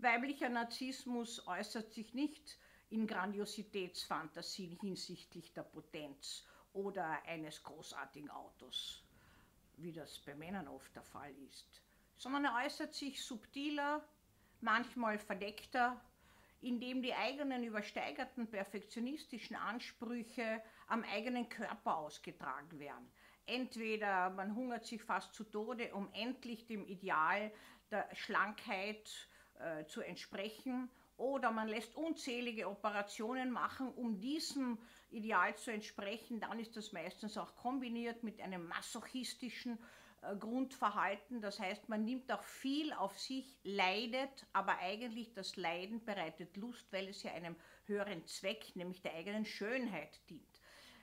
Weiblicher Narzissmus äußert sich nicht in Grandiositätsfantasien hinsichtlich der Potenz oder eines großartigen Autos, wie das bei Männern oft der Fall ist, sondern er äußert sich subtiler, manchmal verdeckter, indem die eigenen übersteigerten perfektionistischen Ansprüche am eigenen Körper ausgetragen werden. Entweder man hungert sich fast zu Tode, um endlich dem Ideal der Schlankheit äh, zu entsprechen, oder man lässt unzählige Operationen machen, um diesem Ideal zu entsprechen. Dann ist das meistens auch kombiniert mit einem masochistischen äh, Grundverhalten. Das heißt, man nimmt auch viel auf sich, leidet, aber eigentlich das Leiden bereitet Lust, weil es ja einem höheren Zweck, nämlich der eigenen Schönheit dient.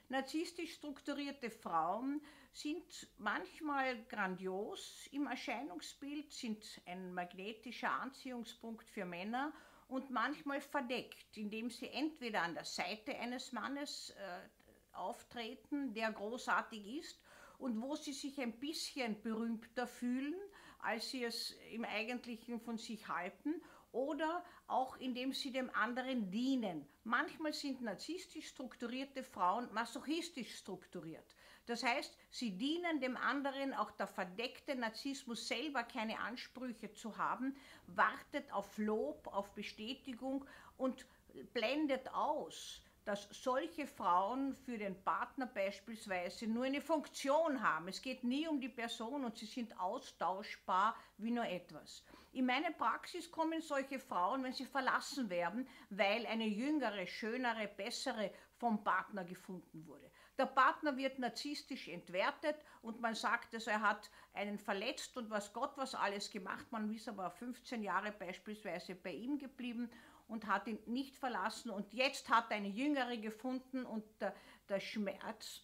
Narzisstisch strukturierte Frauen sind manchmal grandios. Im Erscheinungsbild, sind ein magnetischer Anziehungspunkt für Männer und manchmal verdeckt, indem sie entweder an der Seite eines Mannes äh, auftreten, der großartig ist, und wo sie sich ein bisschen berühmter fühlen, als sie es im Eigentlichen von sich halten, oder auch indem sie dem anderen dienen. Manchmal sind narzisstisch strukturierte Frauen masochistisch strukturiert. Das heißt, sie dienen dem anderen, auch der verdeckte Narzissmus selber keine Ansprüche zu haben, wartet auf Lob, auf Bestätigung und blendet aus, dass solche Frauen für den Partner beispielsweise nur eine Funktion haben. Es geht nie um die Person und sie sind austauschbar wie nur etwas. In meine Praxis kommen solche Frauen, wenn sie verlassen werden, weil eine jüngere, schönere, bessere vom Partner gefunden wurde. Der Partner wird narzisstisch entwertet und man sagt, also er hat einen verletzt und was Gott was alles gemacht. Man ist aber 15 Jahre beispielsweise bei ihm geblieben und hat ihn nicht verlassen und jetzt hat eine Jüngere gefunden und der, der Schmerz,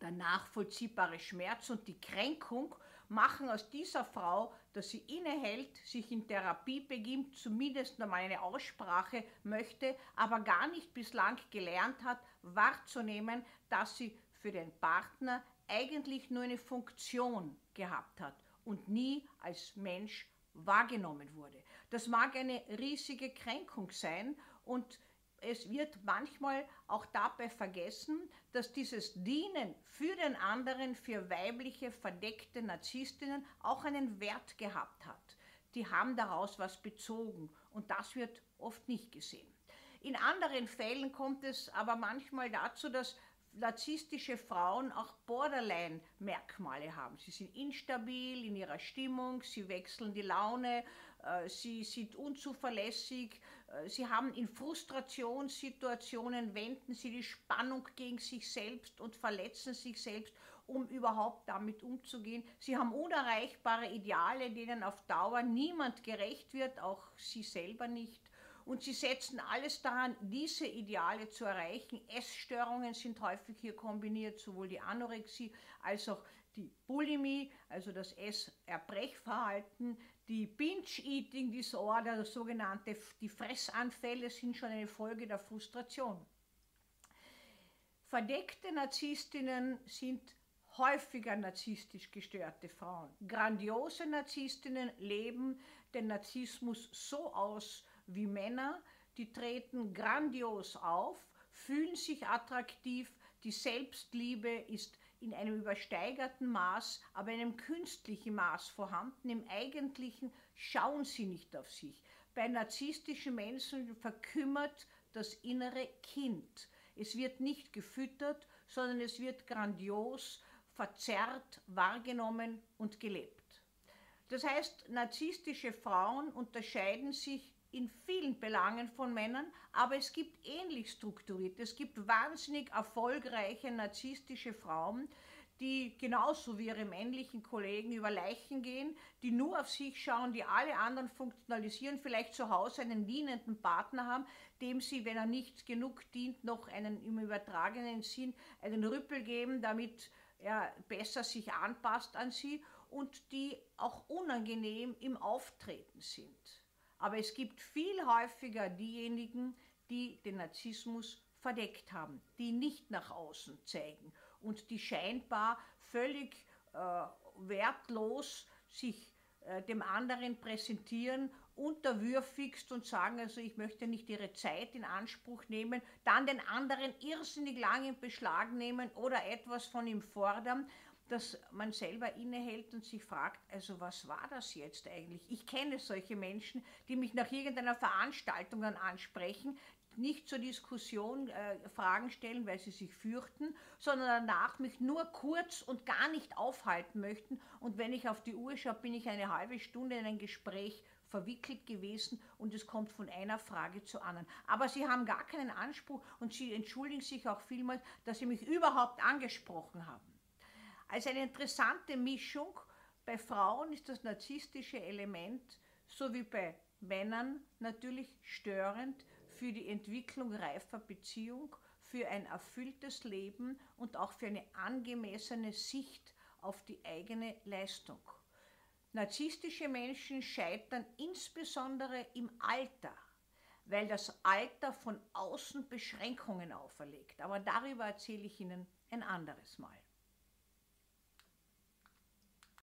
der nachvollziehbare Schmerz und die Kränkung machen aus dieser Frau, dass sie innehält, sich in Therapie begibt, zumindest einmal eine Aussprache möchte, aber gar nicht bislang gelernt hat, wahrzunehmen, dass sie für den Partner eigentlich nur eine Funktion gehabt hat und nie als Mensch wahrgenommen wurde. Das mag eine riesige Kränkung sein und es wird manchmal auch dabei vergessen, dass dieses Dienen für den anderen, für weibliche, verdeckte Narzisstinnen auch einen Wert gehabt hat. Die haben daraus was bezogen und das wird oft nicht gesehen. In anderen Fällen kommt es aber manchmal dazu, dass narzisstische Frauen auch Borderline-Merkmale haben. Sie sind instabil in ihrer Stimmung, sie wechseln die Laune, äh, sie sind unzuverlässig, sie haben in Frustrationssituationen, wenden sie die Spannung gegen sich selbst und verletzen sich selbst, um überhaupt damit umzugehen. Sie haben unerreichbare Ideale, denen auf Dauer niemand gerecht wird, auch sie selber nicht und sie setzen alles daran, diese Ideale zu erreichen. Essstörungen sind häufig hier kombiniert, sowohl die Anorexie als auch die Bulimie, also das Esserbrechverhalten, die Binge-Eating Disorder, das sogenannte, die Fressanfälle sind schon eine Folge der Frustration. Verdeckte Narzisstinnen sind häufiger narzisstisch gestörte Frauen. Grandiose Narzisstinnen leben den Narzissmus so aus, wie Männer, die treten grandios auf, fühlen sich attraktiv, die Selbstliebe ist in einem übersteigerten Maß, aber in einem künstlichen Maß vorhanden. Im eigentlichen schauen sie nicht auf sich. Bei narzisstischen Menschen verkümmert das innere Kind. Es wird nicht gefüttert, sondern es wird grandios, verzerrt, wahrgenommen und gelebt. Das heißt, narzisstische Frauen unterscheiden sich in vielen Belangen von Männern, aber es gibt ähnlich strukturiert. Es gibt wahnsinnig erfolgreiche narzisstische Frauen, die genauso wie ihre männlichen Kollegen über Leichen gehen, die nur auf sich schauen, die alle anderen funktionalisieren, vielleicht zu Hause einen dienenden Partner haben, dem sie, wenn er nicht genug dient, noch einen im übertragenen Sinn einen Rüppel geben, damit er besser sich anpasst an sie und die auch unangenehm im Auftreten sind. Aber es gibt viel häufiger diejenigen, die den Narzissmus verdeckt haben, die nicht nach außen zeigen und die scheinbar völlig äh, wertlos sich äh, dem anderen präsentieren unterwürfigst und sagen, also ich möchte nicht ihre Zeit in Anspruch nehmen, dann den anderen irrsinnig lang in Beschlag nehmen oder etwas von ihm fordern, dass man selber innehält und sich fragt, also was war das jetzt eigentlich? Ich kenne solche Menschen, die mich nach irgendeiner Veranstaltung dann ansprechen, nicht zur Diskussion äh, Fragen stellen, weil sie sich fürchten, sondern danach mich nur kurz und gar nicht aufhalten möchten. Und wenn ich auf die Uhr schaue, bin ich eine halbe Stunde in ein Gespräch verwickelt gewesen und es kommt von einer Frage zur anderen. Aber sie haben gar keinen Anspruch und sie entschuldigen sich auch vielmals, dass sie mich überhaupt angesprochen haben. Als eine interessante Mischung bei Frauen ist das narzisstische Element so wie bei Männern natürlich störend für die Entwicklung reifer Beziehung, für ein erfülltes Leben und auch für eine angemessene Sicht auf die eigene Leistung. Narzisstische Menschen scheitern insbesondere im Alter, weil das Alter von außen Beschränkungen auferlegt. Aber darüber erzähle ich Ihnen ein anderes Mal.